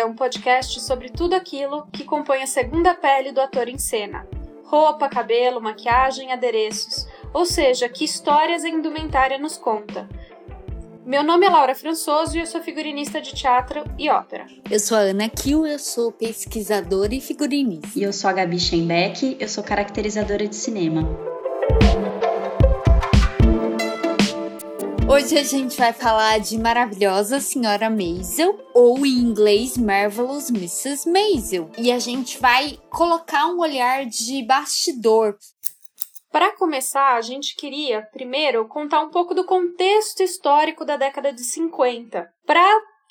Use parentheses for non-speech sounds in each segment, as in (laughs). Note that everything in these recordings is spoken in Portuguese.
É um podcast sobre tudo aquilo que compõe a segunda pele do ator em cena: roupa, cabelo, maquiagem, adereços, ou seja, que histórias a indumentária nos conta. Meu nome é Laura Françoso e eu sou figurinista de teatro e ópera. Eu sou a Ana Kiel, eu sou pesquisadora e figurinista. E eu sou a Gabi Schenbeck, eu sou caracterizadora de cinema. Hoje a gente vai falar de Maravilhosa Senhora Maisel, ou em inglês Marvelous Mrs. Maisel. E a gente vai colocar um olhar de bastidor. Para começar, a gente queria primeiro contar um pouco do contexto histórico da década de 50, para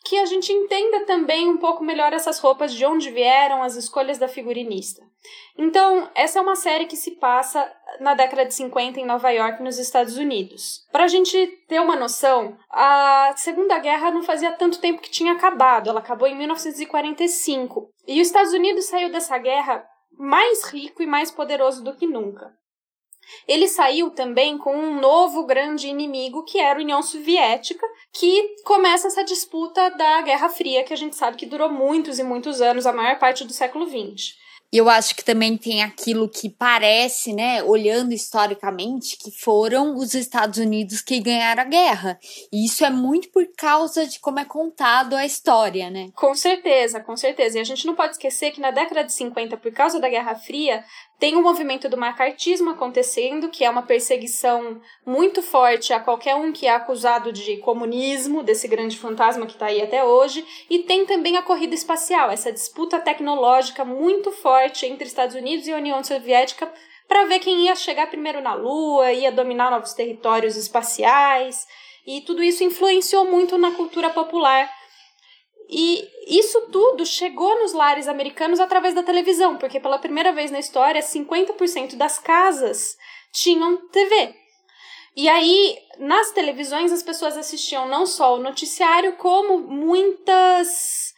que a gente entenda também um pouco melhor essas roupas, de onde vieram, as escolhas da figurinista. Então, essa é uma série que se passa na década de 50 em Nova York, nos Estados Unidos. Para a gente ter uma noção, a Segunda Guerra não fazia tanto tempo que tinha acabado, ela acabou em 1945. E os Estados Unidos saiu dessa guerra mais rico e mais poderoso do que nunca. Ele saiu também com um novo grande inimigo, que era a União Soviética, que começa essa disputa da Guerra Fria, que a gente sabe que durou muitos e muitos anos, a maior parte do século XX. E eu acho que também tem aquilo que parece, né, olhando historicamente, que foram os Estados Unidos que ganharam a guerra. E isso é muito por causa de como é contado a história, né? Com certeza, com certeza. E a gente não pode esquecer que na década de 50, por causa da Guerra Fria, tem o movimento do macartismo acontecendo, que é uma perseguição muito forte a qualquer um que é acusado de comunismo, desse grande fantasma que está aí até hoje. E tem também a corrida espacial, essa disputa tecnológica muito forte entre Estados Unidos e União Soviética para ver quem ia chegar primeiro na Lua, ia dominar novos territórios espaciais. E tudo isso influenciou muito na cultura popular e isso tudo chegou nos lares americanos através da televisão, porque pela primeira vez na história, 50% das casas tinham TV. E aí, nas televisões, as pessoas assistiam não só o noticiário, como muitas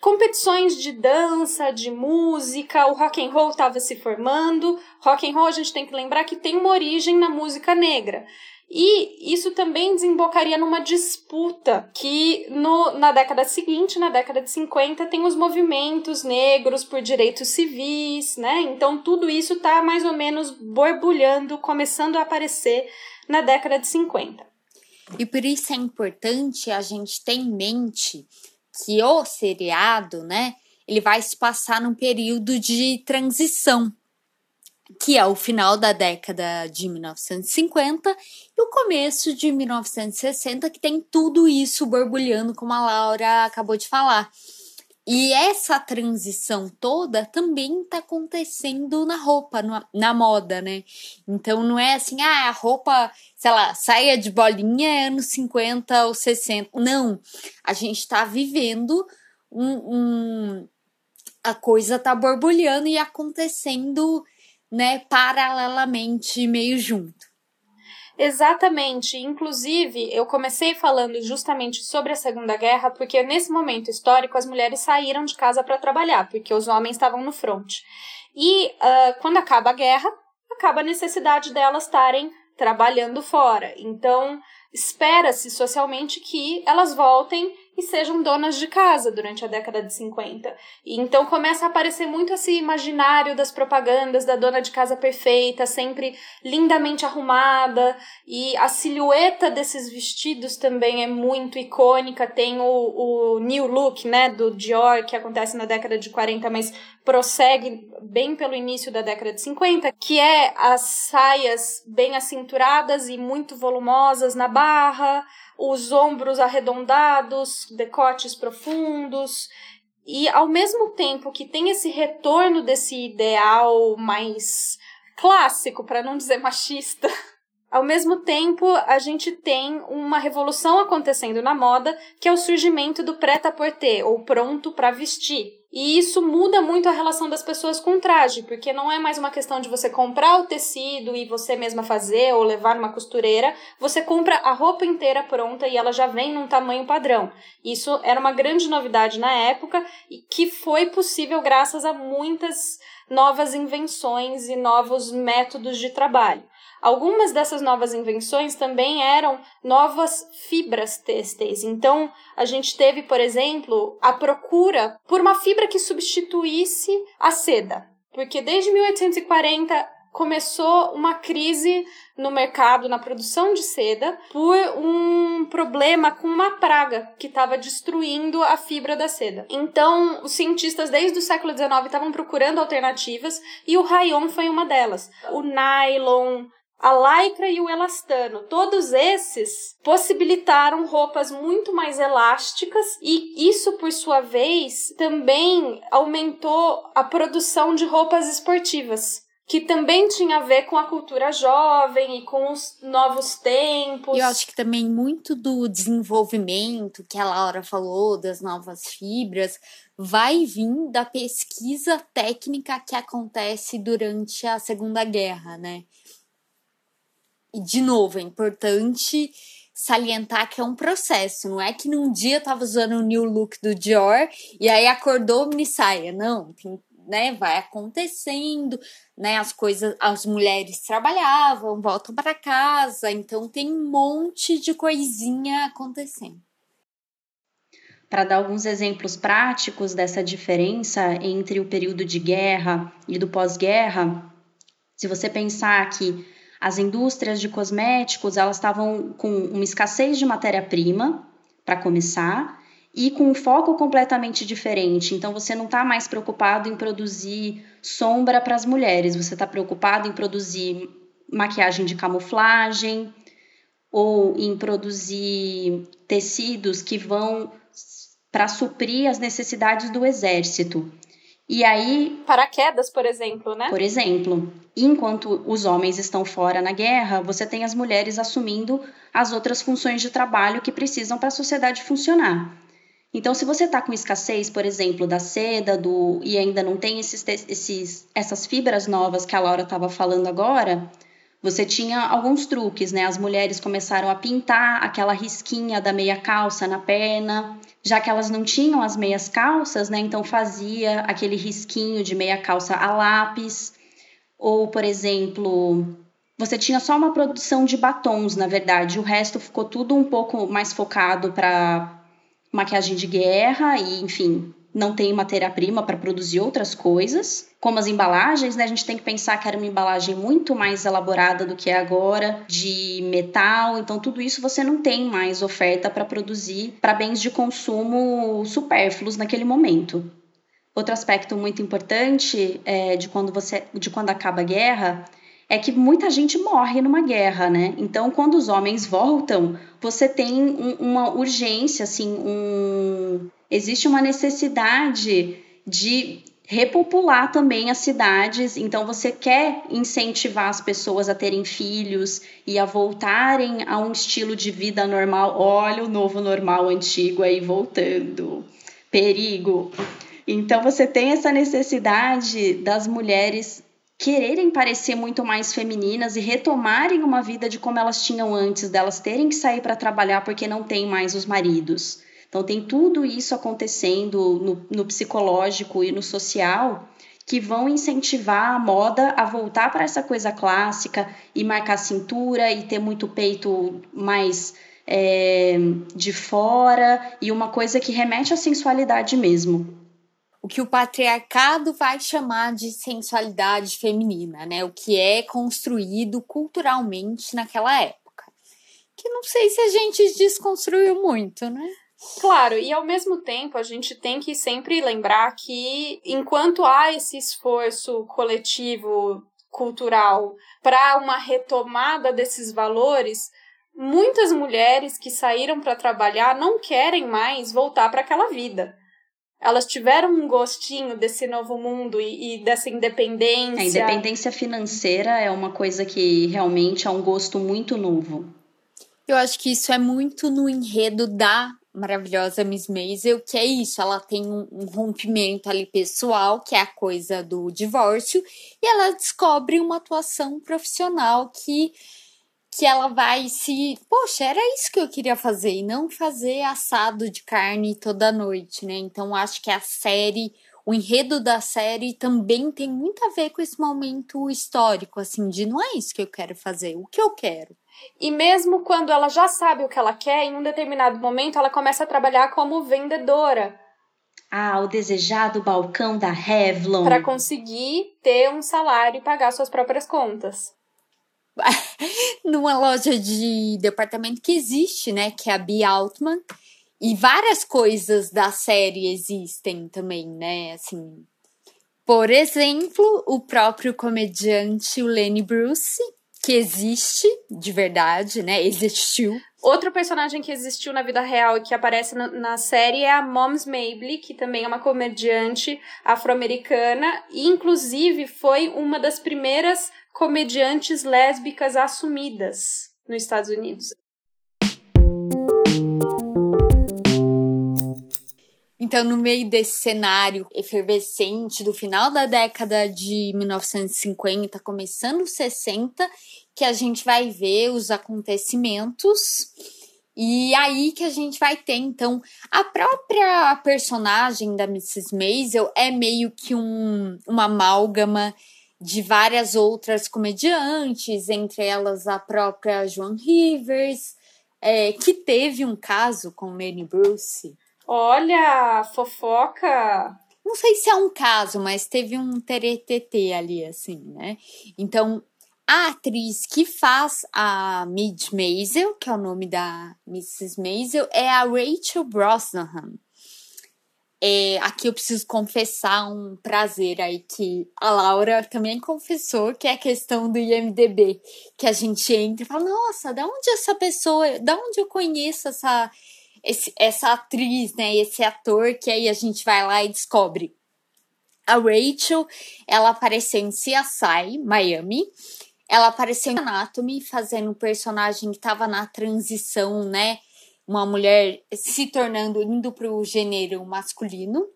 competições de dança, de música, o rock and roll estava se formando. Rock and roll a gente tem que lembrar que tem uma origem na música negra. E isso também desembocaria numa disputa que no, na década seguinte, na década de 50, tem os movimentos negros por direitos civis, né? Então tudo isso está mais ou menos borbulhando, começando a aparecer na década de 50. E por isso é importante a gente ter em mente que o seriado, né, ele vai se passar num período de transição que é o final da década de 1950 e o começo de 1960, que tem tudo isso borbulhando, como a Laura acabou de falar. E essa transição toda também está acontecendo na roupa, na moda, né? Então não é assim, ah, a roupa, sei lá, saia de bolinha é anos 50 ou 60. Não, a gente está vivendo um, um. A coisa tá borbulhando e acontecendo né, paralelamente meio junto. Exatamente. Inclusive, eu comecei falando justamente sobre a Segunda Guerra, porque nesse momento histórico as mulheres saíram de casa para trabalhar, porque os homens estavam no front. E uh, quando acaba a guerra, acaba a necessidade delas estarem trabalhando fora. Então, espera-se socialmente que elas voltem e sejam donas de casa durante a década de 50. E então começa a aparecer muito esse imaginário das propagandas da dona de casa perfeita, sempre lindamente arrumada, e a silhueta desses vestidos também é muito icônica. Tem o, o new look, né, do Dior, que acontece na década de 40, mas prossegue bem pelo início da década de 50, que é as saias bem acinturadas e muito volumosas na barra, os ombros arredondados, decotes profundos. E ao mesmo tempo que tem esse retorno desse ideal mais clássico, para não dizer machista, (laughs) ao mesmo tempo a gente tem uma revolução acontecendo na moda, que é o surgimento do prêt-à-porter, ou pronto para vestir. E isso muda muito a relação das pessoas com o traje, porque não é mais uma questão de você comprar o tecido e você mesma fazer ou levar numa costureira, você compra a roupa inteira pronta e ela já vem num tamanho padrão. Isso era uma grande novidade na época e que foi possível graças a muitas novas invenções e novos métodos de trabalho. Algumas dessas novas invenções também eram novas fibras têxteis. Então, a gente teve, por exemplo, a procura por uma fibra que substituísse a seda. Porque desde 1840 começou uma crise no mercado, na produção de seda, por um problema com uma praga que estava destruindo a fibra da seda. Então, os cientistas desde o século XIX estavam procurando alternativas e o rayon foi uma delas. O nylon, a lycra e o elastano, todos esses possibilitaram roupas muito mais elásticas e isso, por sua vez, também aumentou a produção de roupas esportivas que também tinha a ver com a cultura jovem e com os novos tempos. Eu acho que também muito do desenvolvimento que a Laura falou, das novas fibras, vai vir da pesquisa técnica que acontece durante a Segunda Guerra, né? E, de novo, é importante salientar que é um processo, não é que num dia tava usando o new look do Dior e aí acordou mini saia, não, tem né, vai acontecendo, né, as coisas, as mulheres trabalhavam, voltam para casa, então tem um monte de coisinha acontecendo. Para dar alguns exemplos práticos dessa diferença entre o período de guerra e do pós-guerra, se você pensar que as indústrias de cosméticos elas estavam com uma escassez de matéria-prima para começar e com um foco completamente diferente. Então você não está mais preocupado em produzir sombra para as mulheres, você está preocupado em produzir maquiagem de camuflagem ou em produzir tecidos que vão para suprir as necessidades do exército. E aí. Paraquedas, por exemplo, né? Por exemplo. Enquanto os homens estão fora na guerra, você tem as mulheres assumindo as outras funções de trabalho que precisam para a sociedade funcionar. Então, se você está com escassez, por exemplo, da seda, do e ainda não tem esses, esses, essas fibras novas que a Laura estava falando agora, você tinha alguns truques, né? As mulheres começaram a pintar aquela risquinha da meia calça na perna, já que elas não tinham as meias calças, né? Então fazia aquele risquinho de meia calça a lápis. Ou, por exemplo, você tinha só uma produção de batons, na verdade, o resto ficou tudo um pouco mais focado para maquiagem de guerra e, enfim, não tem matéria-prima para produzir outras coisas. Como as embalagens, né? A gente tem que pensar que era uma embalagem muito mais elaborada do que é agora, de metal. Então, tudo isso você não tem mais oferta para produzir para bens de consumo supérfluos naquele momento. Outro aspecto muito importante é, de quando você, de quando acaba a guerra, é que muita gente morre numa guerra, né? Então, quando os homens voltam, você tem um, uma urgência, assim, um... existe uma necessidade de repopular também as cidades. Então, você quer incentivar as pessoas a terem filhos e a voltarem a um estilo de vida normal. Olha o novo normal antigo aí voltando. Perigo. Então, você tem essa necessidade das mulheres quererem parecer muito mais femininas e retomarem uma vida de como elas tinham antes, delas terem que sair para trabalhar porque não tem mais os maridos. Então tem tudo isso acontecendo no, no psicológico e no social que vão incentivar a moda a voltar para essa coisa clássica e marcar cintura e ter muito peito mais é, de fora e uma coisa que remete à sensualidade mesmo o que o patriarcado vai chamar de sensualidade feminina, né? O que é construído culturalmente naquela época. Que não sei se a gente desconstruiu muito, né? Claro, e ao mesmo tempo a gente tem que sempre lembrar que enquanto há esse esforço coletivo cultural para uma retomada desses valores, muitas mulheres que saíram para trabalhar não querem mais voltar para aquela vida elas tiveram um gostinho desse novo mundo e, e, dessa independência. A independência financeira é uma coisa que realmente é um gosto muito novo. Eu acho que isso é muito no enredo da maravilhosa Miss Maisel, que é isso, ela tem um, um rompimento ali pessoal, que é a coisa do divórcio, e ela descobre uma atuação profissional que que ela vai se. Poxa, era isso que eu queria fazer, e não fazer assado de carne toda noite, né? Então acho que a série o enredo da série também tem muito a ver com esse momento histórico, assim, de não é isso que eu quero fazer, o que eu quero. E mesmo quando ela já sabe o que ela quer, em um determinado momento ela começa a trabalhar como vendedora. Ah, o desejado balcão da Revlon. Para conseguir ter um salário e pagar suas próprias contas. (laughs) Numa loja de departamento que existe, né? Que é a B. Altman. E várias coisas da série existem também, né? Assim, por exemplo, o próprio comediante o Lenny Bruce, que existe de verdade, né? Existiu. Outro personagem que existiu na vida real e que aparece na, na série é a Moms Mabley, que também é uma comediante afro-americana e inclusive foi uma das primeiras comediantes lésbicas assumidas nos Estados Unidos. Então, no meio desse cenário efervescente do final da década de 1950, começando os 60, que a gente vai ver os acontecimentos. E aí que a gente vai ter, então, a própria personagem da Mrs. Maisel é meio que um, uma amálgama de várias outras comediantes, entre elas a própria Joan Rivers, é, que teve um caso com Manny Bruce. Olha, fofoca. Não sei se é um caso, mas teve um teretetê ali, assim, né? Então, a atriz que faz a Midge Maisel, que é o nome da Mrs. Maisel, é a Rachel Brosnahan. É, aqui eu preciso confessar um prazer aí que a Laura também confessou, que é a questão do IMDB, que a gente entra e fala, nossa, da onde essa pessoa, da onde eu conheço essa esse, essa atriz, né, esse ator, que aí a gente vai lá e descobre. A Rachel, ela apareceu em CSI Miami, ela apareceu em Anatomy, fazendo um personagem que estava na transição, né, uma mulher se tornando, indo para o gênero masculino.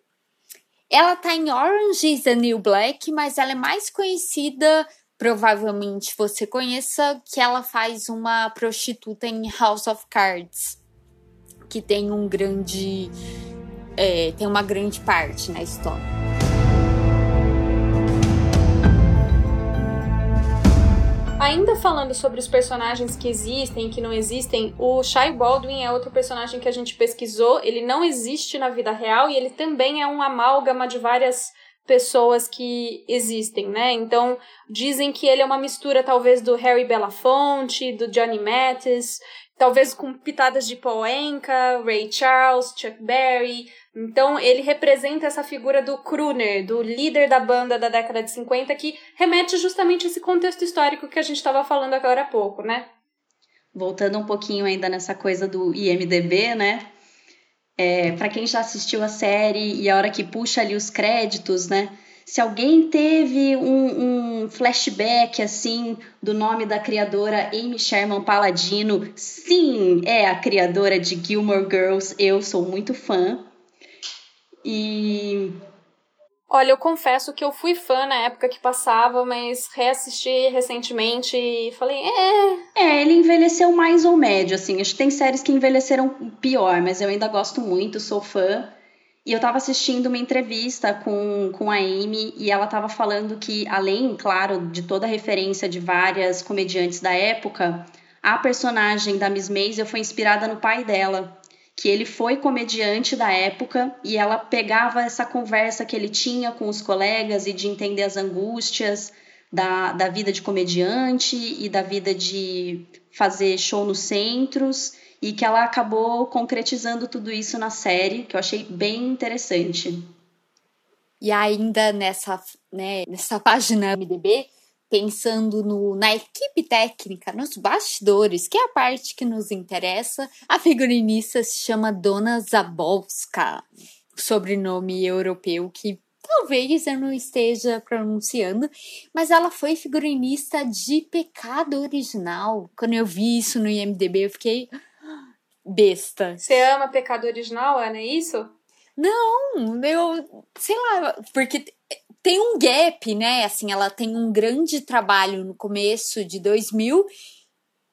Ela tá em Orange is the New Black, mas ela é mais conhecida, provavelmente você conheça, que ela faz uma prostituta em House of Cards que tem um grande. É, tem uma grande parte na história. Ainda falando sobre os personagens que existem e que não existem, o Shai Baldwin é outro personagem que a gente pesquisou. Ele não existe na vida real e ele também é um amálgama de várias pessoas que existem, né? Então, dizem que ele é uma mistura talvez do Harry Belafonte, do Johnny Mathis, talvez com pitadas de Paul Anka, Ray Charles, Chuck Berry. Então ele representa essa figura do crooner, do líder da banda da década de 50, que remete justamente a esse contexto histórico que a gente estava falando agora há pouco, né? Voltando um pouquinho ainda nessa coisa do IMDB, né? É, para quem já assistiu a série e a hora que puxa ali os créditos, né? Se alguém teve um, um, flashback assim do nome da criadora Amy Sherman Paladino, sim, é a criadora de Gilmore Girls. Eu sou muito fã. E Olha, eu confesso que eu fui fã na época que passava, mas reassisti recentemente e falei, é. É, ele envelheceu mais ou médio, assim. Acho que tem séries que envelheceram pior, mas eu ainda gosto muito, sou fã. E eu estava assistindo uma entrevista com, com a Amy e ela estava falando que, além, claro, de toda a referência de várias comediantes da época, a personagem da Miss Maisel foi inspirada no pai dela, que ele foi comediante da época e ela pegava essa conversa que ele tinha com os colegas e de entender as angústias da, da vida de comediante e da vida de fazer show nos centros e que ela acabou concretizando tudo isso na série, que eu achei bem interessante. E ainda nessa, né, nessa (laughs) página MDB, pensando no, na equipe técnica, nos bastidores, que é a parte que nos interessa, a figurinista se chama Dona Zabolska, sobrenome europeu que talvez eu não esteja pronunciando, mas ela foi figurinista de Pecado Original. Quando eu vi isso no IMDB, eu fiquei besta. Você ama Pecado Original, Ana, é isso? Não, eu sei lá, porque tem um gap, né? Assim, ela tem um grande trabalho no começo de 2000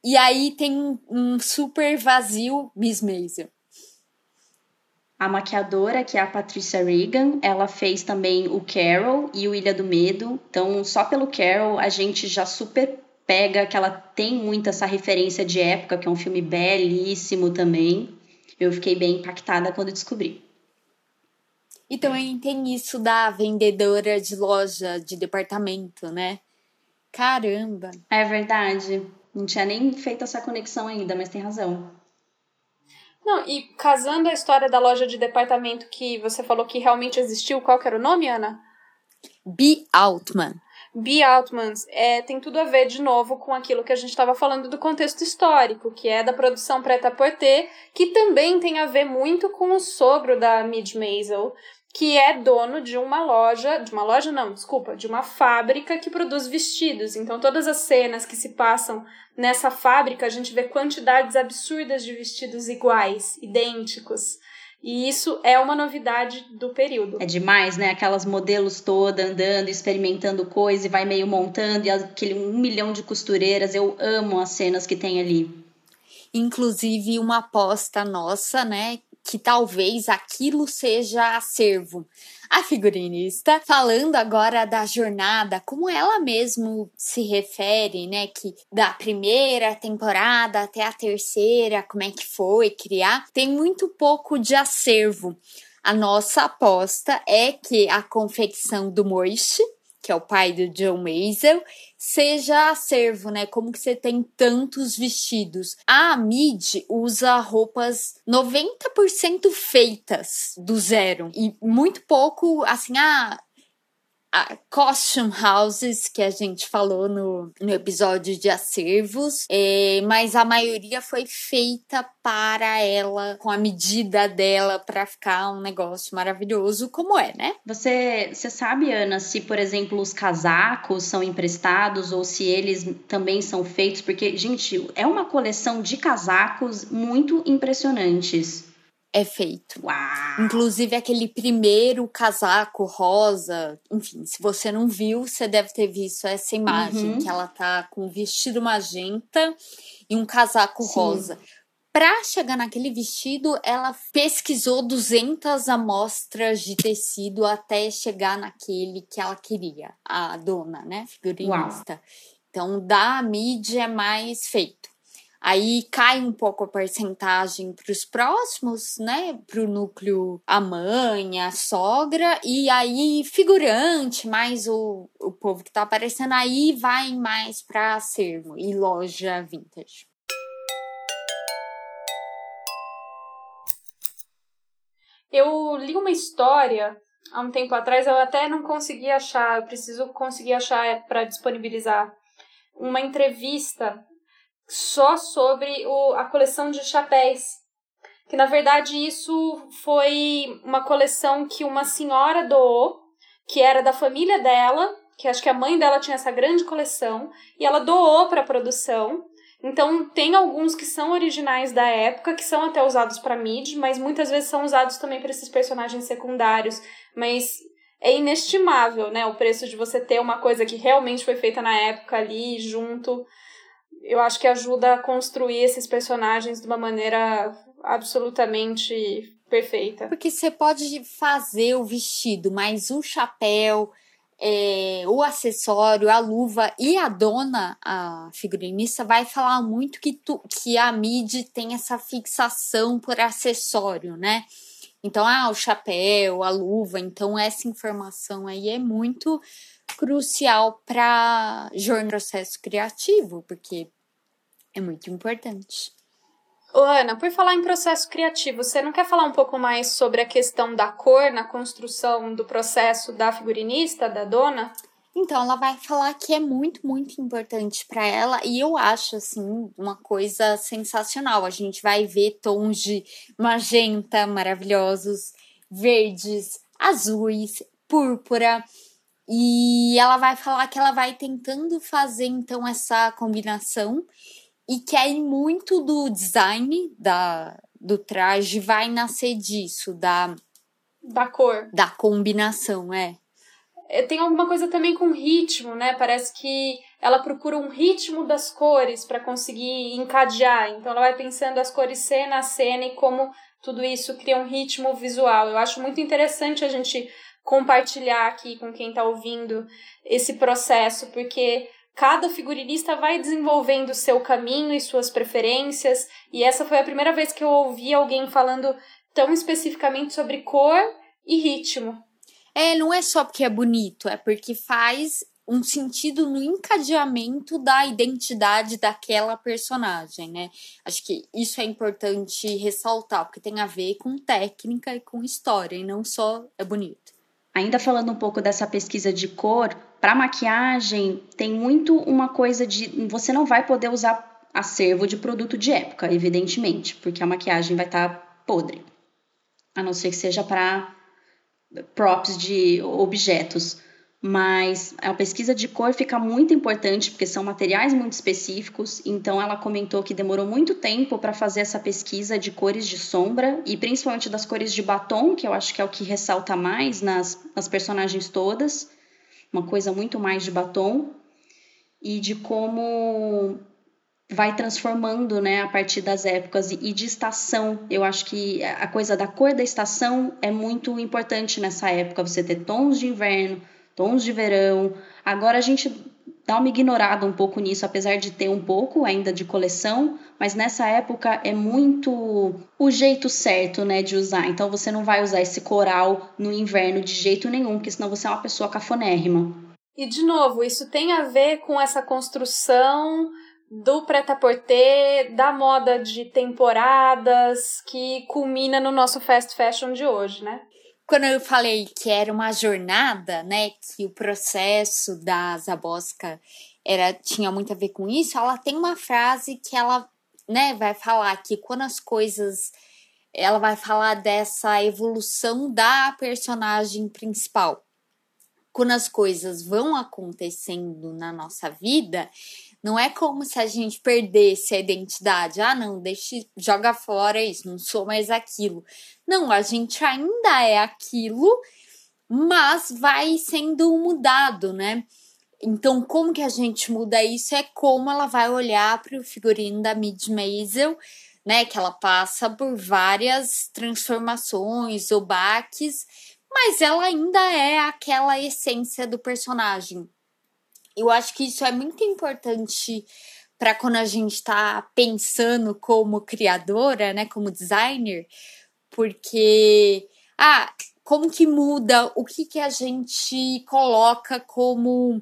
e aí tem um, super vazio Miss Maisel. A maquiadora, que é a Patricia Regan, ela fez também o Carol e o Ilha do Medo. Então, só pelo Carol, a gente já super pega que ela tem muito essa referência de época, que é um filme belíssimo também. Eu fiquei bem impactada quando descobri. E também tem isso da vendedora de loja de departamento, né? Caramba! É verdade. Não tinha nem feito essa conexão ainda, mas tem razão. Não, e casando a história da loja de departamento que você falou que realmente existiu, qual que era o nome, Ana? B. Altman. B. Altman é, tem tudo a ver, de novo, com aquilo que a gente estava falando do contexto histórico, que é da produção preta-porter, que também tem a ver muito com o sogro da Midge Maisel, que é dono de uma loja, de uma loja não, desculpa, de uma fábrica que produz vestidos. Então todas as cenas que se passam nessa fábrica, a gente vê quantidades absurdas de vestidos iguais, idênticos. E isso é uma novidade do período. É demais, né? Aquelas modelos todas andando, experimentando coisa e vai meio montando, e aquele um milhão de costureiras. Eu amo as cenas que tem ali. Inclusive, uma aposta nossa, né? que talvez aquilo seja acervo. A figurinista, falando agora da jornada, como ela mesmo se refere, né, que da primeira temporada até a terceira, como é que foi criar, tem muito pouco de acervo. A nossa aposta é que a confecção do Moist, que é o pai do John Maisel, seja acervo, né? Como que você tem tantos vestidos? A Mid usa roupas 90% feitas do zero e muito pouco assim, ah, costume houses que a gente falou no, no episódio de acervos, é, mas a maioria foi feita para ela, com a medida dela, para ficar um negócio maravilhoso, como é, né? Você, você sabe, Ana, se, por exemplo, os casacos são emprestados ou se eles também são feitos? Porque, gente, é uma coleção de casacos muito impressionantes é feito. Uau. Inclusive aquele primeiro casaco rosa, enfim, se você não viu, você deve ter visto essa imagem uhum. que ela tá com um vestido magenta e um casaco Sim. rosa. Para chegar naquele vestido, ela pesquisou 200 amostras de tecido até chegar naquele que ela queria, a dona, né, figurinista. Uau. Então, da mídia é mais feito. Aí cai um pouco a porcentagem para os próximos, né? Para o núcleo a mãe, a sogra, e aí figurante, mais o, o povo que está aparecendo aí vai mais para acervo e loja vintage. Eu li uma história há um tempo atrás, eu até não consegui achar, eu preciso conseguir achar para disponibilizar uma entrevista só sobre o, a coleção de chapéus. Que na verdade isso foi uma coleção que uma senhora doou, que era da família dela, que acho que a mãe dela tinha essa grande coleção, e ela doou para a produção. Então, tem alguns que são originais da época, que são até usados para mid, mas muitas vezes são usados também para esses personagens secundários. Mas é inestimável, né? O preço de você ter uma coisa que realmente foi feita na época ali, junto eu acho que ajuda a construir esses personagens de uma maneira absolutamente perfeita. Porque você pode fazer o vestido, mas o chapéu, é, o acessório, a luva e a dona, a figurinista, vai falar muito que, tu, que a mid tem essa fixação por acessório, né? Então, ah, o chapéu, a luva, então essa informação aí é muito crucial para o processo criativo, porque é muito importante. Ô, Ana, por falar em processo criativo, você não quer falar um pouco mais sobre a questão da cor na construção do processo da figurinista, da dona? Então, ela vai falar que é muito, muito importante para ela e eu acho, assim, uma coisa sensacional. A gente vai ver tons de magenta maravilhosos, verdes, azuis, púrpura. E ela vai falar que ela vai tentando fazer, então, essa combinação e que aí muito do design da, do traje vai nascer disso, da da cor, da combinação, é. Tem alguma coisa também com ritmo, né? Parece que ela procura um ritmo das cores para conseguir encadear. Então ela vai pensando as cores cena a cena e como tudo isso cria um ritmo visual. Eu acho muito interessante a gente compartilhar aqui com quem está ouvindo esse processo, porque cada figurinista vai desenvolvendo o seu caminho e suas preferências, e essa foi a primeira vez que eu ouvi alguém falando tão especificamente sobre cor e ritmo. É, não é só porque é bonito, é porque faz um sentido no encadeamento da identidade daquela personagem, né? Acho que isso é importante ressaltar, porque tem a ver com técnica e com história, e não só é bonito. Ainda falando um pouco dessa pesquisa de cor, para maquiagem tem muito uma coisa de você não vai poder usar acervo de produto de época, evidentemente, porque a maquiagem vai estar tá podre. A não ser que seja para props de objetos mas a pesquisa de cor fica muito importante porque são materiais muito específicos. Então, ela comentou que demorou muito tempo para fazer essa pesquisa de cores de sombra e principalmente das cores de batom, que eu acho que é o que ressalta mais nas, nas personagens todas, uma coisa muito mais de batom, e de como vai transformando né, a partir das épocas e de estação. Eu acho que a coisa da cor da estação é muito importante nessa época. Você ter tons de inverno tons de verão. Agora a gente dá uma ignorada um pouco nisso, apesar de ter um pouco ainda de coleção, mas nessa época é muito o jeito certo, né, de usar. Então você não vai usar esse coral no inverno de jeito nenhum, porque senão você é uma pessoa cafonérrima. E de novo, isso tem a ver com essa construção do prêt-à-porter, da moda de temporadas que culmina no nosso fast fashion de hoje, né? Quando eu falei que era uma jornada, né, que o processo da Zabosca era tinha muito a ver com isso, ela tem uma frase que ela, né, vai falar que quando as coisas ela vai falar dessa evolução da personagem principal. Quando as coisas vão acontecendo na nossa vida, não é como se a gente perdesse a identidade. Ah, não, deixa, joga fora isso, não sou mais aquilo. Não, a gente ainda é aquilo, mas vai sendo mudado, né? Então, como que a gente muda isso? É como ela vai olhar para o figurino da Mid Maisel, né? Que ela passa por várias transformações ou baques, mas ela ainda é aquela essência do personagem. Eu acho que isso é muito importante para quando a gente está pensando como criadora, né, como designer, porque ah, como que muda o que que a gente coloca como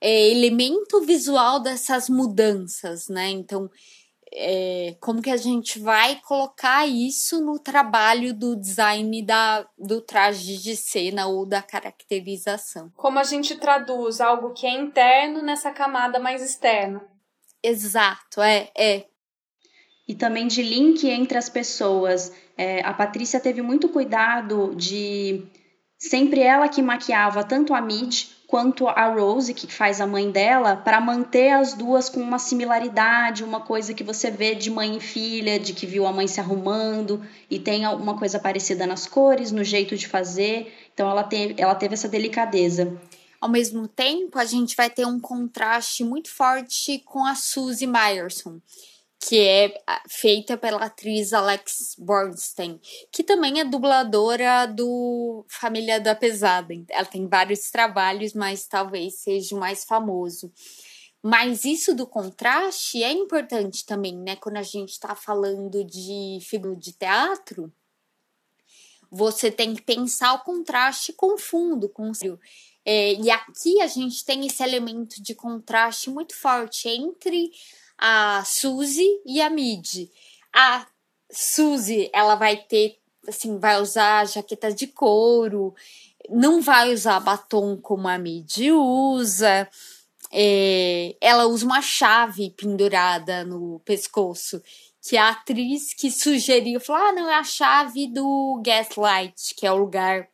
é, elemento visual dessas mudanças, né? Então, é, como que a gente vai colocar isso no trabalho do design da, do traje de cena ou da caracterização. Como a gente traduz algo que é interno nessa camada mais externa. Exato, é, é. E também de link entre as pessoas. É, a Patrícia teve muito cuidado de sempre ela que maquiava tanto a Mid quanto a Rose, que faz a mãe dela, para manter as duas com uma similaridade, uma coisa que você vê de mãe e filha, de que viu a mãe se arrumando e tem alguma coisa parecida nas cores, no jeito de fazer. Então ela teve, ela teve essa delicadeza. Ao mesmo tempo, a gente vai ter um contraste muito forte com a Suzy Meyerson que é feita pela atriz Alex Bornstein, que também é dubladora do Família da Pesada. Ela tem vários trabalhos, mas talvez seja o mais famoso. Mas isso do contraste é importante também, né? Quando a gente está falando de figura de teatro, você tem que pensar o contraste com fundo, com o é, e aqui a gente tem esse elemento de contraste muito forte entre a Suzy e a Mid. A Suzy, ela vai ter, assim, vai usar jaqueta de couro, não vai usar batom como a Mid usa. É, ela usa uma chave pendurada no pescoço, que a atriz que sugeriu, falou: ah, não, é a chave do Gaslight, que é o lugar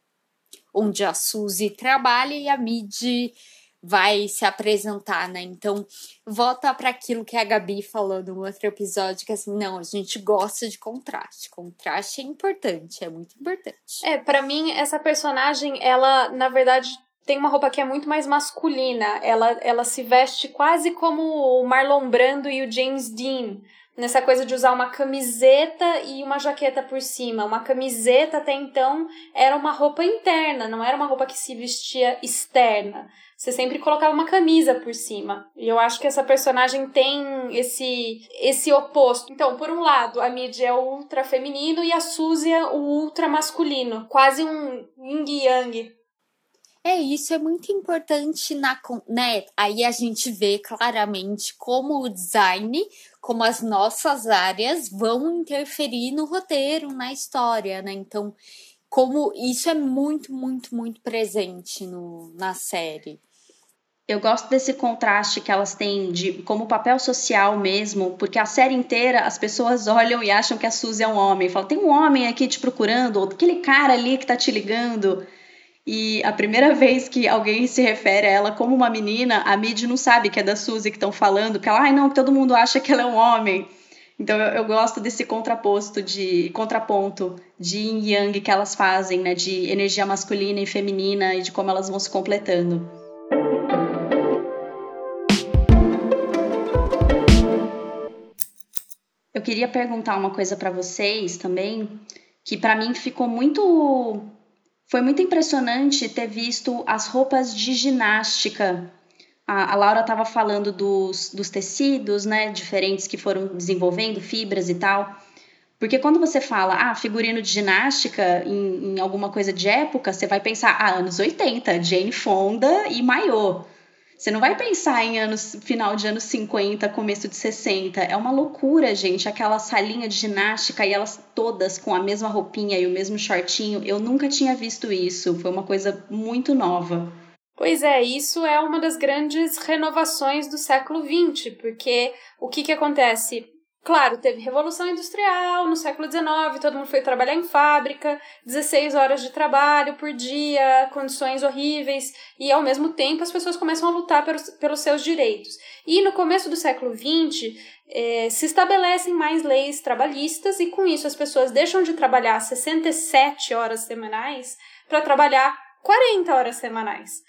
onde a Suzy trabalha e a Mid vai se apresentar, né? Então, volta para aquilo que a Gabi falou no outro episódio, que assim, não, a gente gosta de contraste. Contraste é importante, é muito importante. É, para mim, essa personagem, ela, na verdade, tem uma roupa que é muito mais masculina. Ela, ela se veste quase como o Marlon Brando e o James Dean nessa coisa de usar uma camiseta e uma jaqueta por cima. Uma camiseta até então era uma roupa interna, não era uma roupa que se vestia externa. Você sempre colocava uma camisa por cima. E eu acho que essa personagem tem esse esse oposto. Então, por um lado, a Mid é ultra feminino e a Suzy é o ultra masculino, quase um yin yang. É, isso é muito importante na, né? Aí a gente vê claramente como o design, como as nossas áreas vão interferir no roteiro, na história, né? Então, como isso é muito, muito, muito presente no, na série. Eu gosto desse contraste que elas têm de como papel social mesmo, porque a série inteira as pessoas (laughs) olham e acham que a Suzy é um homem. Falam, tem um homem aqui te procurando, ou aquele cara ali que tá te ligando. E a primeira (laughs) vez que alguém se refere a ela como uma menina, a Mid não sabe que é da Suzy que estão falando, que ela, ai não, todo mundo acha que ela é um homem. Então eu, eu, gosto desse contraposto de contraponto de yin yang que elas fazem, né, de energia masculina e feminina e de como elas vão se completando. Eu queria perguntar uma coisa para vocês também, que para mim ficou muito foi muito impressionante ter visto as roupas de ginástica. A, a Laura estava falando dos, dos tecidos, né, diferentes que foram desenvolvendo, fibras e tal. Porque quando você fala, ah, figurino de ginástica em, em alguma coisa de época, você vai pensar, ah, anos 80, Jane Fonda e maiô. Você não vai pensar em anos final de anos 50, começo de 60. É uma loucura, gente, aquela salinha de ginástica e elas todas com a mesma roupinha e o mesmo shortinho. Eu nunca tinha visto isso. Foi uma coisa muito nova. Pois é, isso é uma das grandes renovações do século XX, porque o que, que acontece? Claro, teve Revolução Industrial no século XIX, todo mundo foi trabalhar em fábrica, 16 horas de trabalho por dia, condições horríveis, e ao mesmo tempo as pessoas começam a lutar pelos, pelos seus direitos. E no começo do século XX, eh, se estabelecem mais leis trabalhistas, e com isso as pessoas deixam de trabalhar 67 horas semanais para trabalhar 40 horas semanais.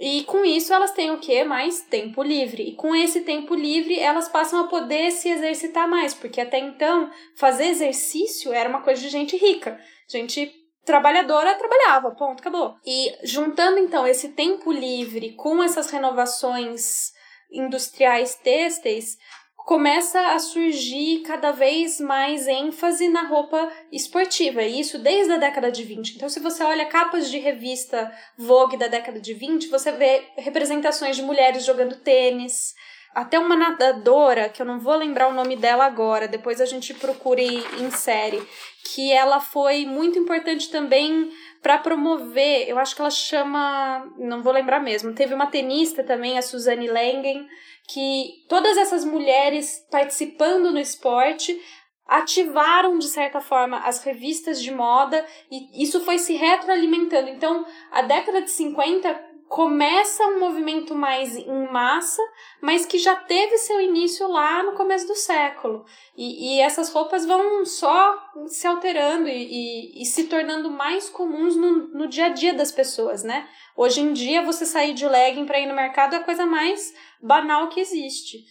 E com isso elas têm o que? Mais tempo livre. E com esse tempo livre elas passam a poder se exercitar mais, porque até então fazer exercício era uma coisa de gente rica. Gente trabalhadora trabalhava, ponto, acabou. E juntando então esse tempo livre com essas renovações industriais têxteis, começa a surgir cada vez mais ênfase na roupa esportiva, e isso desde a década de 20. Então, se você olha capas de revista Vogue da década de 20, você vê representações de mulheres jogando tênis, até uma nadadora, que eu não vou lembrar o nome dela agora, depois a gente procure em série, que ela foi muito importante também para promover, eu acho que ela chama, não vou lembrar mesmo, teve uma tenista também, a Suzanne Langen, que todas essas mulheres participando no esporte ativaram de certa forma as revistas de moda e isso foi se retroalimentando. Então, a década de 50 começa um movimento mais em massa, mas que já teve seu início lá no começo do século. E, e essas roupas vão só se alterando e, e, e se tornando mais comuns no, no dia a dia das pessoas, né? Hoje em dia, você sair de legging para ir no mercado é a coisa mais banal que existe.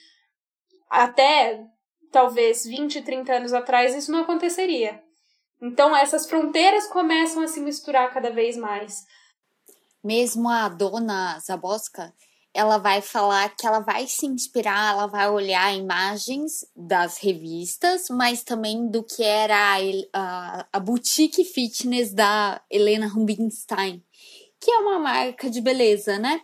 Até talvez 20, 30 anos atrás isso não aconteceria. Então essas fronteiras começam a se misturar cada vez mais. Mesmo a dona Zaboska, ela vai falar que ela vai se inspirar, ela vai olhar imagens das revistas, mas também do que era a, a, a boutique fitness da Helena Rubinstein, que é uma marca de beleza, né?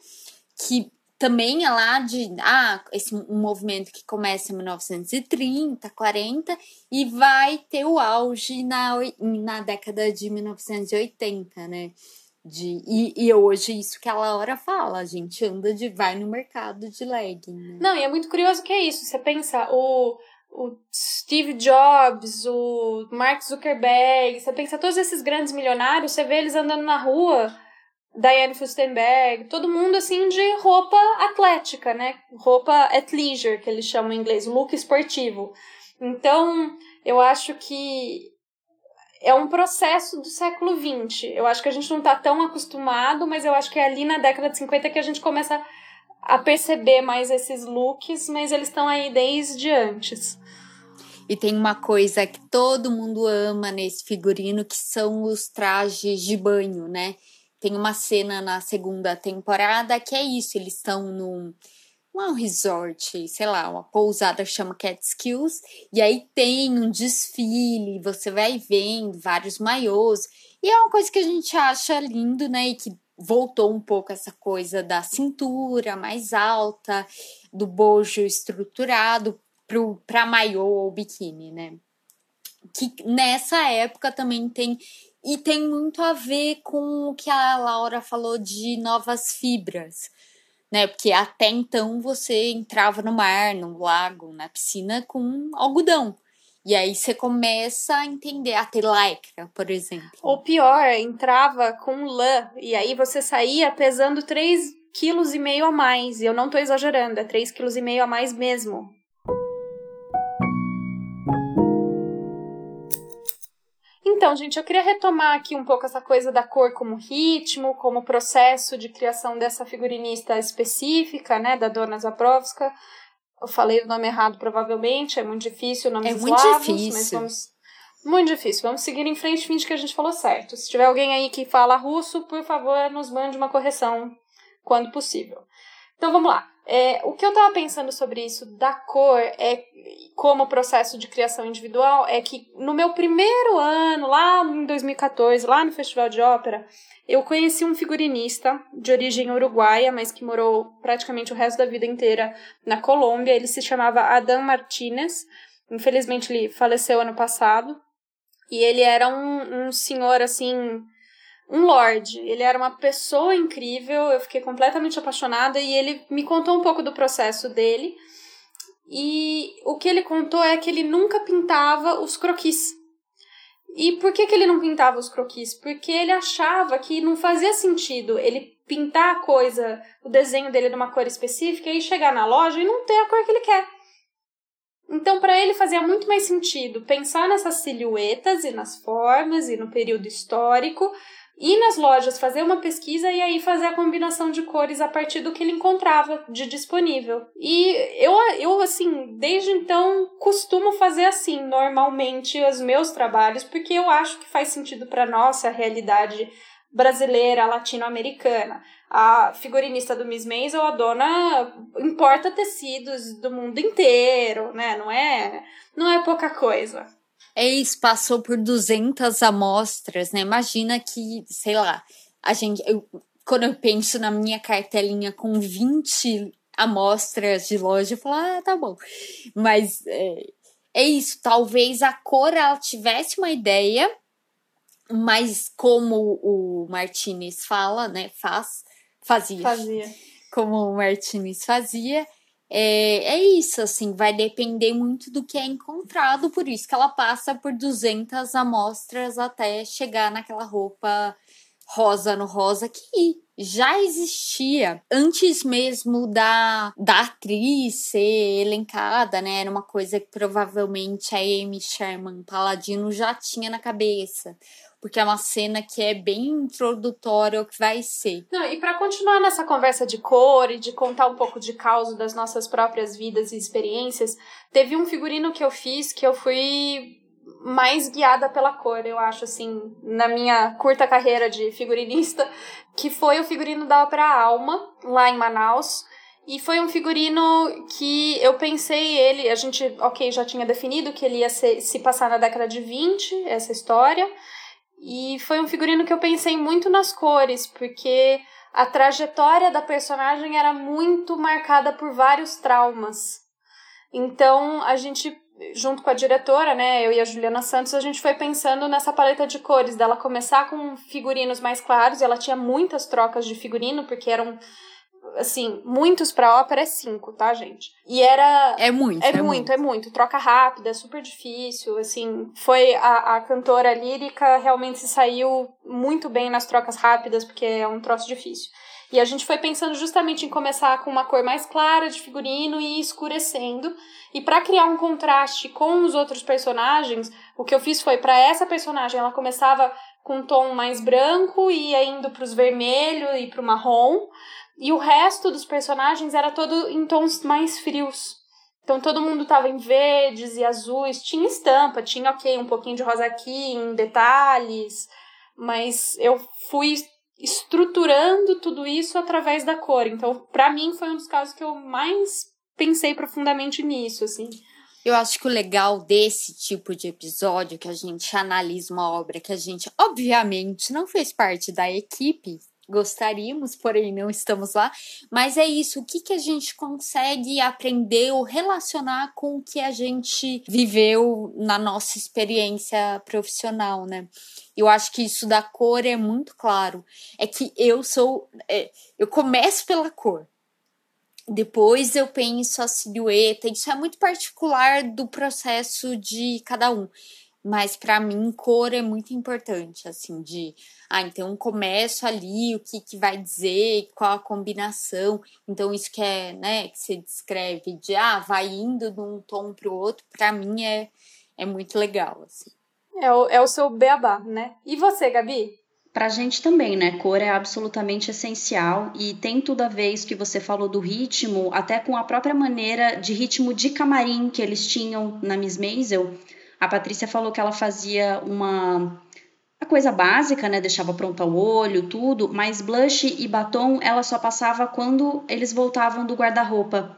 Que também é lá de ah, esse um movimento que começa em 1930, 40 e vai ter o auge na, na década de 1980, né? De, e, e hoje, isso que a Laura fala, a gente anda de vai no mercado de legging. Né? Não, e é muito curioso que é isso. Você pensa, o, o Steve Jobs, o Mark Zuckerberg, você pensa todos esses grandes milionários, você vê eles andando na rua Diane Fustenberg, todo mundo assim de roupa atlética, né? Roupa athleisure, que eles chamam em inglês, look esportivo. Então, eu acho que é um processo do século XX. Eu acho que a gente não está tão acostumado, mas eu acho que é ali na década de 50 que a gente começa a perceber mais esses looks, mas eles estão aí desde antes. E tem uma coisa que todo mundo ama nesse figurino, que são os trajes de banho, né? Tem uma cena na segunda temporada que é isso, eles estão num um resort, sei lá, uma pousada chama Catskills, e aí tem um desfile, você vai vendo vários maiôs, e é uma coisa que a gente acha lindo, né, e que voltou um pouco essa coisa da cintura mais alta, do bojo estruturado para maiô ou biquíni, né? Que nessa época também tem e tem muito a ver com o que a Laura falou de novas fibras, né? Porque até então você entrava no mar, no lago, na piscina com algodão. E aí você começa a entender a ter por exemplo. Ou pior, entrava com lã e aí você saía pesando 3,5 kg a mais. E eu não tô exagerando, é 3,5 kg a mais mesmo. Então, gente, eu queria retomar aqui um pouco essa coisa da cor como ritmo, como processo de criação dessa figurinista específica, né, da Dona Zabrovska. Eu falei o nome errado, provavelmente, é muito difícil, nomes é muito eslavos, difícil. mas vamos... Muito difícil. Vamos seguir em frente, finge que a gente falou certo. Se tiver alguém aí que fala russo, por favor, nos mande uma correção quando possível. Então, vamos lá. É, o que eu estava pensando sobre isso da cor é como processo de criação individual é que no meu primeiro ano, lá em 2014, lá no Festival de Ópera, eu conheci um figurinista de origem uruguaia, mas que morou praticamente o resto da vida inteira na Colômbia. Ele se chamava Adam Martinez. Infelizmente, ele faleceu ano passado. E ele era um, um senhor, assim, um lord. Ele era uma pessoa incrível, eu fiquei completamente apaixonada e ele me contou um pouco do processo dele. E o que ele contou é que ele nunca pintava os croquis. E por que, que ele não pintava os croquis? Porque ele achava que não fazia sentido ele pintar a coisa, o desenho dele de uma cor específica e chegar na loja e não ter a cor que ele quer. Então, para ele fazia muito mais sentido pensar nessas silhuetas e nas formas e no período histórico ir nas lojas fazer uma pesquisa e aí fazer a combinação de cores a partir do que ele encontrava de disponível. E eu, eu assim, desde então costumo fazer assim, normalmente, os meus trabalhos, porque eu acho que faz sentido para nossa realidade brasileira, latino-americana. A figurinista do Miss Maisel, a dona importa tecidos do mundo inteiro, né? Não é, não é pouca coisa. É isso, passou por 200 amostras, né? Imagina que, sei lá, a gente. Eu, quando eu penso na minha cartelinha com 20 amostras de loja, eu falo, ah, tá bom. Mas é, é isso, talvez a cor ela tivesse uma ideia, mas como o Martinez fala, né? Faz, fazia. Fazia. Como o Martinez fazia, é, é isso, assim, vai depender muito do que é encontrado, por isso que ela passa por 200 amostras até chegar naquela roupa rosa no rosa que já existia antes mesmo da, da atriz ser elencada, né? Era uma coisa que provavelmente a Amy Sherman Paladino já tinha na cabeça porque é uma cena que é bem introdutória ao que vai ser. Não, e para continuar nessa conversa de cor e de contar um pouco de causa das nossas próprias vidas e experiências, teve um figurino que eu fiz que eu fui mais guiada pela cor, eu acho, assim, na minha curta carreira de figurinista, que foi o figurino da Ópera Alma, lá em Manaus. E foi um figurino que eu pensei ele, a gente, ok, já tinha definido que ele ia se passar na década de 20, essa história. E foi um figurino que eu pensei muito nas cores, porque a trajetória da personagem era muito marcada por vários traumas. Então, a gente, junto com a diretora, né, eu e a Juliana Santos, a gente foi pensando nessa paleta de cores, dela começar com figurinos mais claros, e ela tinha muitas trocas de figurino, porque eram assim, muitos pra ópera é cinco, tá, gente? E era. É muito. É, é muito, muito, é muito. Troca rápida, é super difícil. Assim, foi a, a cantora lírica realmente se saiu muito bem nas trocas rápidas, porque é um troço difícil. E a gente foi pensando justamente em começar com uma cor mais clara de figurino e ir escurecendo. E para criar um contraste com os outros personagens, o que eu fiz foi para essa personagem, ela começava com um tom mais branco e ia indo para os vermelho e para o marrom. E o resto dos personagens era todo em tons mais frios. Então todo mundo tava em verdes e azuis, tinha estampa, tinha ok, um pouquinho de rosa aqui, em detalhes, mas eu fui estruturando tudo isso através da cor. Então, para mim foi um dos casos que eu mais pensei profundamente nisso, assim. Eu acho que o legal desse tipo de episódio que a gente analisa uma obra que a gente obviamente não fez parte da equipe gostaríamos, porém não estamos lá. Mas é isso, o que, que a gente consegue aprender ou relacionar com o que a gente viveu na nossa experiência profissional, né? Eu acho que isso da cor é muito claro. É que eu sou. É, eu começo pela cor. Depois eu penso a silhueta. Isso é muito particular do processo de cada um. Mas para mim, cor é muito importante, assim, de ah, então começo ali, o que, que vai dizer, qual a combinação. Então, isso que é, né, que você descreve de ah, vai indo de um tom para o outro, para mim é, é muito legal, assim. É o, é o seu beabá, né? E você, Gabi? Pra gente também, né? Cor é absolutamente essencial e tem tudo a ver isso que você falou do ritmo, até com a própria maneira de ritmo de camarim que eles tinham na Miss Maisel a Patrícia falou que ela fazia uma a coisa básica, né? Deixava pronto o olho, tudo, mas blush e batom ela só passava quando eles voltavam do guarda-roupa.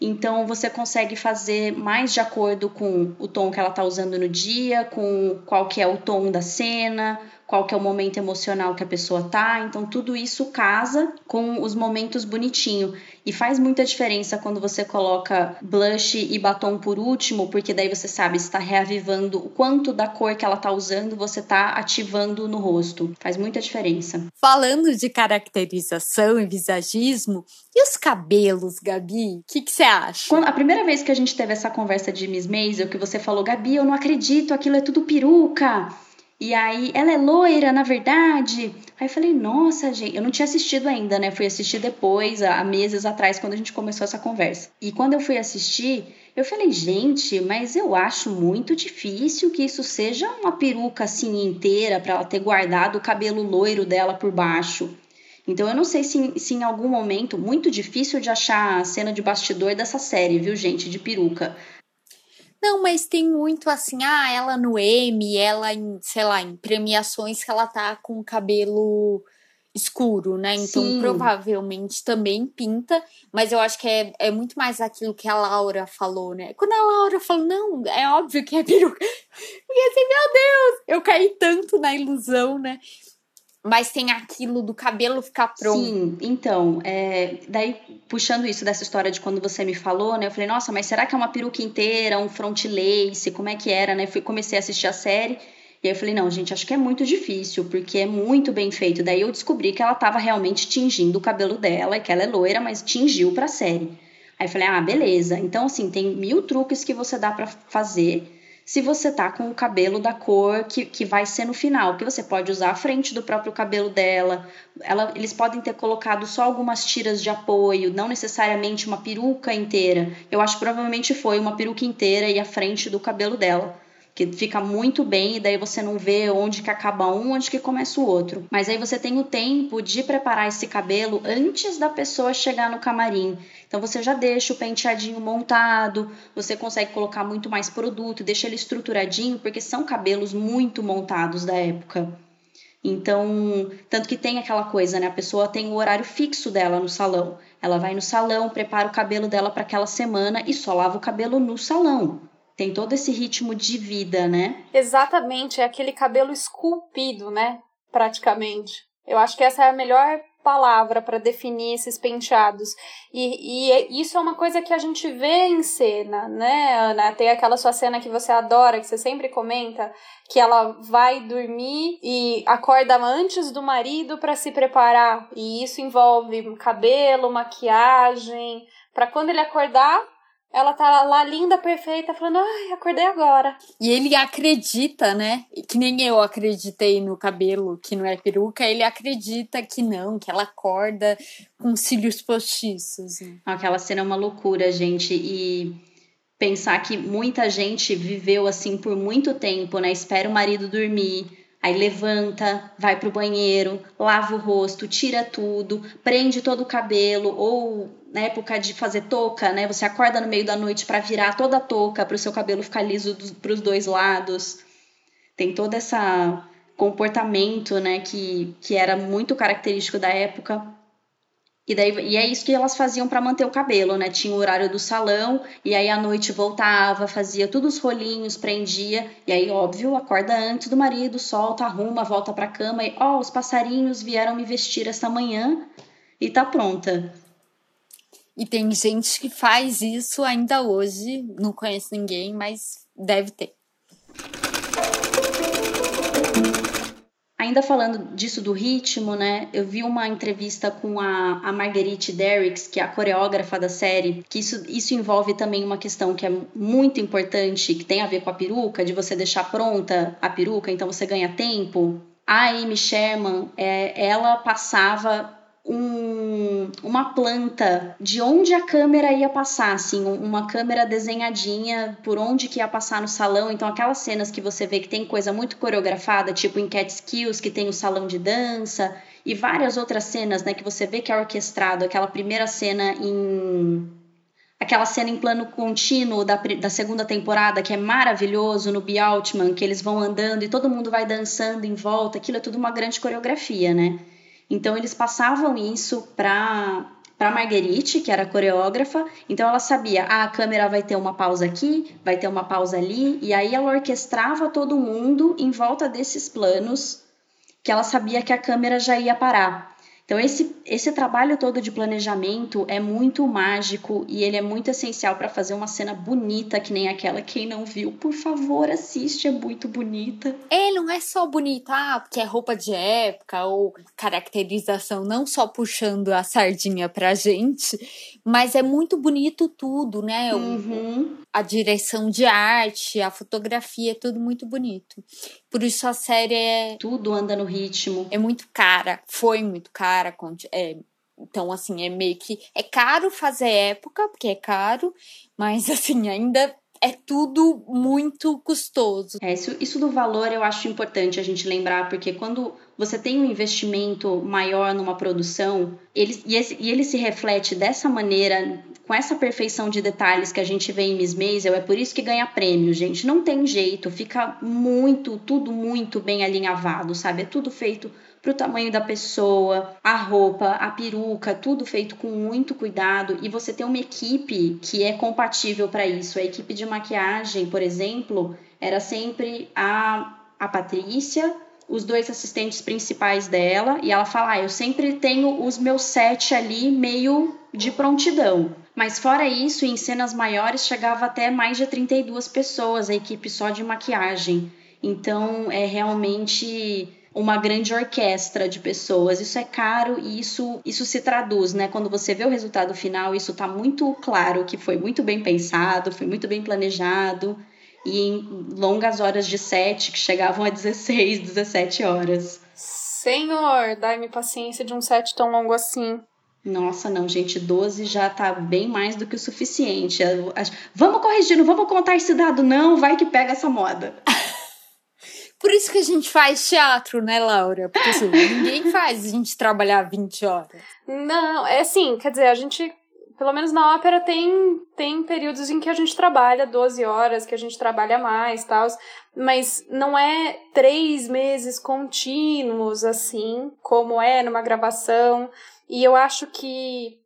Então você consegue fazer mais de acordo com o tom que ela está usando no dia, com qual que é o tom da cena, qual que é o momento emocional que a pessoa tá. Então tudo isso casa com os momentos bonitinho e faz muita diferença quando você coloca blush e batom por último, porque daí você sabe está reavivando o quanto da cor que ela tá usando você tá ativando no rosto. Faz muita diferença. Falando de caracterização e visagismo, e os cabelos, Gabi? O que você acha? Quando, a primeira vez que a gente teve essa conversa de Miss Maisel, que você falou, Gabi, eu não acredito, aquilo é tudo peruca. E aí, ela é loira, na verdade. Aí eu falei, nossa, gente, eu não tinha assistido ainda, né? Fui assistir depois, há meses atrás, quando a gente começou essa conversa. E quando eu fui assistir, eu falei, gente, mas eu acho muito difícil que isso seja uma peruca assim inteira para ela ter guardado o cabelo loiro dela por baixo. Então eu não sei se, se em algum momento, muito difícil de achar a cena de bastidor dessa série, viu, gente, de peruca. Não, mas tem muito assim, ah, ela no M, ela em, sei lá, em premiações que ela tá com o cabelo escuro, né? Então Sim. provavelmente também pinta, mas eu acho que é, é muito mais aquilo que a Laura falou, né? Quando a Laura falou, não, é óbvio que é peruca. (laughs) Porque assim, meu Deus, eu caí tanto na ilusão, né? Mas tem aquilo do cabelo ficar pronto. Sim, então, é, daí puxando isso dessa história de quando você me falou, né? Eu falei, nossa, mas será que é uma peruca inteira, um front lace, como é que era, né? Fui, comecei a assistir a série. E aí eu falei, não, gente, acho que é muito difícil, porque é muito bem feito. Daí eu descobri que ela estava realmente tingindo o cabelo dela, e que ela é loira, mas tingiu pra série. Aí eu falei, ah, beleza. Então, assim, tem mil truques que você dá para fazer se você tá com o cabelo da cor que, que vai ser no final, que você pode usar a frente do próprio cabelo dela. Ela, eles podem ter colocado só algumas tiras de apoio, não necessariamente uma peruca inteira. Eu acho que provavelmente foi uma peruca inteira e a frente do cabelo dela que fica muito bem e daí você não vê onde que acaba um, onde que começa o outro. Mas aí você tem o tempo de preparar esse cabelo antes da pessoa chegar no camarim. Então você já deixa o penteadinho montado, você consegue colocar muito mais produto, deixa ele estruturadinho, porque são cabelos muito montados da época. Então, tanto que tem aquela coisa, né? A pessoa tem o horário fixo dela no salão. Ela vai no salão, prepara o cabelo dela para aquela semana e só lava o cabelo no salão tem todo esse ritmo de vida, né? Exatamente, é aquele cabelo esculpido, né? Praticamente. Eu acho que essa é a melhor palavra para definir esses penteados. E, e, é, isso é uma coisa que a gente vê em cena, né, Ana? Tem aquela sua cena que você adora, que você sempre comenta, que ela vai dormir e acorda antes do marido para se preparar. E isso envolve cabelo, maquiagem, para quando ele acordar, ela tá lá linda, perfeita, falando, ai, acordei agora. E ele acredita, né? Que nem eu acreditei no cabelo, que não é peruca, ele acredita que não, que ela acorda com cílios postiços. Né? Aquela cena é uma loucura, gente. E pensar que muita gente viveu assim por muito tempo, né? Espera o marido dormir. Aí levanta, vai pro banheiro, lava o rosto, tira tudo, prende todo o cabelo ou na época de fazer touca, né? Você acorda no meio da noite para virar toda a touca, para o seu cabelo ficar liso para os dois lados. Tem todo esse comportamento, né, que, que era muito característico da época. E, daí, e é isso que elas faziam para manter o cabelo, né? Tinha o horário do salão, e aí à noite voltava, fazia todos os rolinhos, prendia, e aí, óbvio, acorda antes do marido, solta, arruma, volta para cama, e ó, oh, os passarinhos vieram me vestir esta manhã e tá pronta. E tem gente que faz isso ainda hoje, não conheço ninguém, mas deve ter. Ainda falando disso do ritmo, né? Eu vi uma entrevista com a, a Marguerite Derricks, que é a coreógrafa da série, que isso, isso envolve também uma questão que é muito importante, que tem a ver com a peruca, de você deixar pronta a peruca, então você ganha tempo. A Amy Sherman, é, ela passava um, uma planta de onde a câmera ia passar, assim, uma câmera desenhadinha por onde que ia passar no salão. Então, aquelas cenas que você vê que tem coisa muito coreografada, tipo em Cat Skills, que tem o salão de dança, e várias outras cenas, né, que você vê que é orquestrado. Aquela primeira cena em aquela cena em plano contínuo da, da segunda temporada, que é maravilhoso no Be Altman, que eles vão andando e todo mundo vai dançando em volta, aquilo é tudo uma grande coreografia, né? Então eles passavam isso para para Marguerite, que era coreógrafa, então ela sabia, ah, a câmera vai ter uma pausa aqui, vai ter uma pausa ali, e aí ela orquestrava todo mundo em volta desses planos que ela sabia que a câmera já ia parar. Então, esse, esse trabalho todo de planejamento é muito mágico e ele é muito essencial para fazer uma cena bonita, que nem aquela. Quem não viu, por favor, assiste, é muito bonita. É, não é só bonita, ah, porque é roupa de época ou caracterização, não só puxando a sardinha pra gente, mas é muito bonito tudo, né? Uhum. A direção de arte, a fotografia, é tudo muito bonito. Por isso a série é. Tudo anda no ritmo. É muito cara, foi muito cara. É, então, assim, é meio que. É caro fazer época, porque é caro, mas, (laughs) assim, ainda é tudo muito custoso. É, isso, isso do valor eu acho importante a gente lembrar, porque quando você tem um investimento maior numa produção, ele, e, esse, e ele se reflete dessa maneira, com essa perfeição de detalhes que a gente vê em Miss Maisel, é por isso que ganha prêmio, gente. Não tem jeito, fica muito, tudo muito bem alinhavado, sabe? É tudo feito para o tamanho da pessoa, a roupa, a peruca, tudo feito com muito cuidado e você tem uma equipe que é compatível para isso. A equipe de maquiagem, por exemplo, era sempre a, a Patrícia, os dois assistentes principais dela, e ela fala: ah, eu sempre tenho os meus sete ali meio de prontidão. Mas fora isso, em cenas maiores chegava até mais de 32 pessoas, a equipe só de maquiagem. Então é realmente uma grande orquestra de pessoas. Isso é caro e isso, isso se traduz, né? Quando você vê o resultado final, isso está muito claro que foi muito bem pensado, foi muito bem planejado e em longas horas de set que chegavam a 16, 17 horas. Senhor, dai-me paciência de um set tão longo assim. Nossa, não, gente, 12 já tá bem mais do que o suficiente. Vamos corrigir, não vamos contar esse dado, não, vai que pega essa moda. (laughs) Por isso que a gente faz teatro, né, Laura? Porque assim, ninguém faz a gente trabalhar 20 horas. Não, é assim, quer dizer, a gente, pelo menos na ópera, tem, tem períodos em que a gente trabalha 12 horas, que a gente trabalha mais tal, mas não é três meses contínuos, assim, como é numa gravação. E eu acho que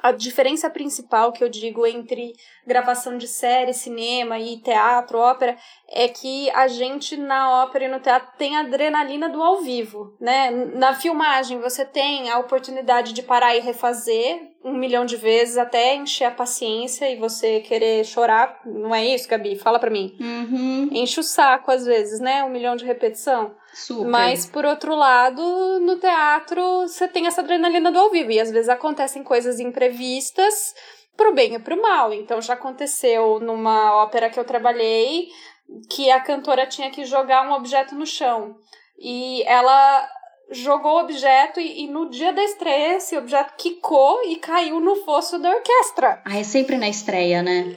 a diferença principal que eu digo entre gravação de série, cinema e teatro, ópera, é que a gente na ópera e no teatro tem a adrenalina do ao vivo, né? Na filmagem você tem a oportunidade de parar e refazer um milhão de vezes até encher a paciência e você querer chorar, não é isso, Gabi? Fala pra mim. Uhum. Enche o saco às vezes, né? Um milhão de repetição. Super. Mas, por outro lado, no teatro você tem essa adrenalina do ao vivo. E às vezes acontecem coisas imprevistas pro bem e pro mal. Então já aconteceu numa ópera que eu trabalhei que a cantora tinha que jogar um objeto no chão. E ela jogou o objeto e, e, no dia da estreia esse objeto quicou e caiu no fosso da orquestra. Ah, é sempre na estreia, né?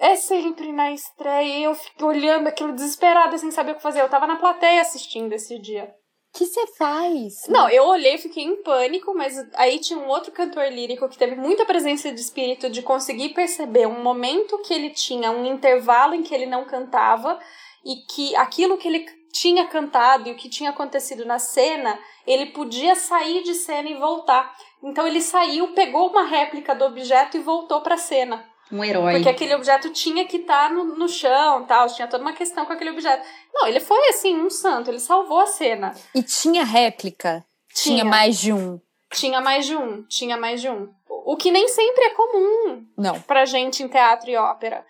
É sempre na estreia. E eu fico olhando aquilo desesperada sem saber o que fazer. Eu tava na plateia assistindo esse dia. que você faz? Não, eu olhei e fiquei em pânico, mas aí tinha um outro cantor lírico que teve muita presença de espírito de conseguir perceber um momento que ele tinha, um intervalo em que ele não cantava e que aquilo que ele tinha cantado e o que tinha acontecido na cena, ele podia sair de cena e voltar. Então ele saiu, pegou uma réplica do objeto e voltou para a cena. Um herói. Porque aquele objeto tinha que estar tá no, no chão, tal, tinha toda uma questão com aquele objeto. Não, ele foi assim, um santo, ele salvou a cena. E tinha réplica? Tinha, tinha mais de um. Tinha mais de um, tinha mais de um. O que nem sempre é comum Não. pra gente em teatro e ópera.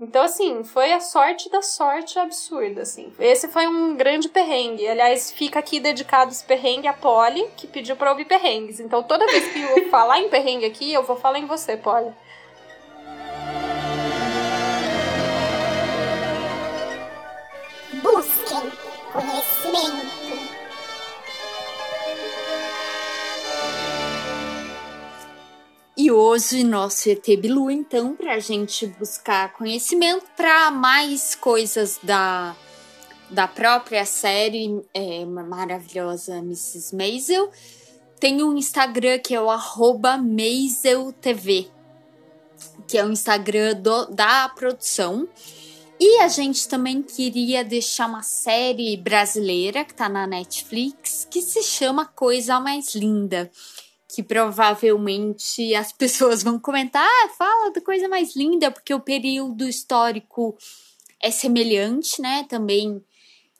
Então, assim, foi a sorte da sorte absurda, assim. Esse foi um grande perrengue. Aliás, fica aqui dedicado esse perrengue a Polly, que pediu pra ouvir perrengues. Então, toda vez que eu falar em perrengue aqui, eu vou falar em você, Polly. Busquem conhecimento. E hoje nosso ET Bilu, então, para a gente buscar conhecimento para mais coisas da, da própria série é, maravilhosa Mrs. Maisel, tem um Instagram que é o arroba MaiselTV, que é o Instagram do, da produção. E a gente também queria deixar uma série brasileira que tá na Netflix que se chama Coisa Mais Linda que provavelmente as (laughs) pessoas vão comentar, ah, fala da coisa mais linda, porque o período histórico é semelhante, né? Também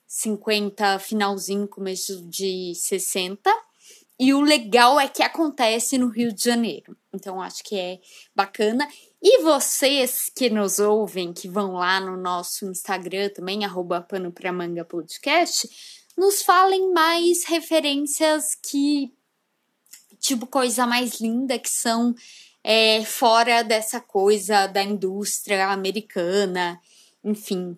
50, finalzinho, começo de 60. E o legal é que acontece no Rio de Janeiro. Então acho que é bacana. E vocês que nos ouvem, que vão lá no nosso Instagram também, arroba pano pra manga podcast, nos falem mais referências que tipo coisa mais linda que são é, fora dessa coisa da indústria americana, enfim.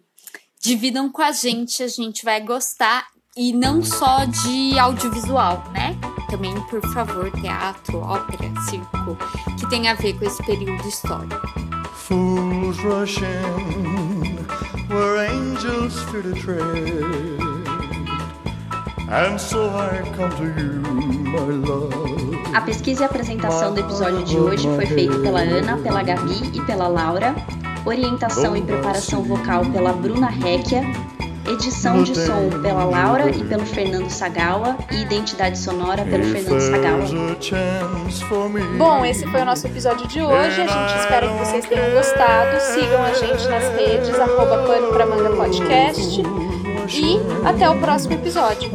Dividam com a gente, a gente vai gostar e não só de audiovisual, né? Também, por favor, teatro, ópera, circo, que tem a ver com esse período histórico. Fools rush in where angels fear to tread. A pesquisa e apresentação do episódio de hoje foi feita pela Ana, pela Gabi e pela Laura. Orientação e preparação vocal pela Bruna Requia. Edição de som pela Laura e pelo Fernando Sagawa e identidade sonora pelo Fernando Sagawa. Bom, esse foi o nosso episódio de hoje. A gente espera que vocês tenham gostado. Sigam a gente nas redes, arroba pano pra manga podcast. E até o próximo episódio.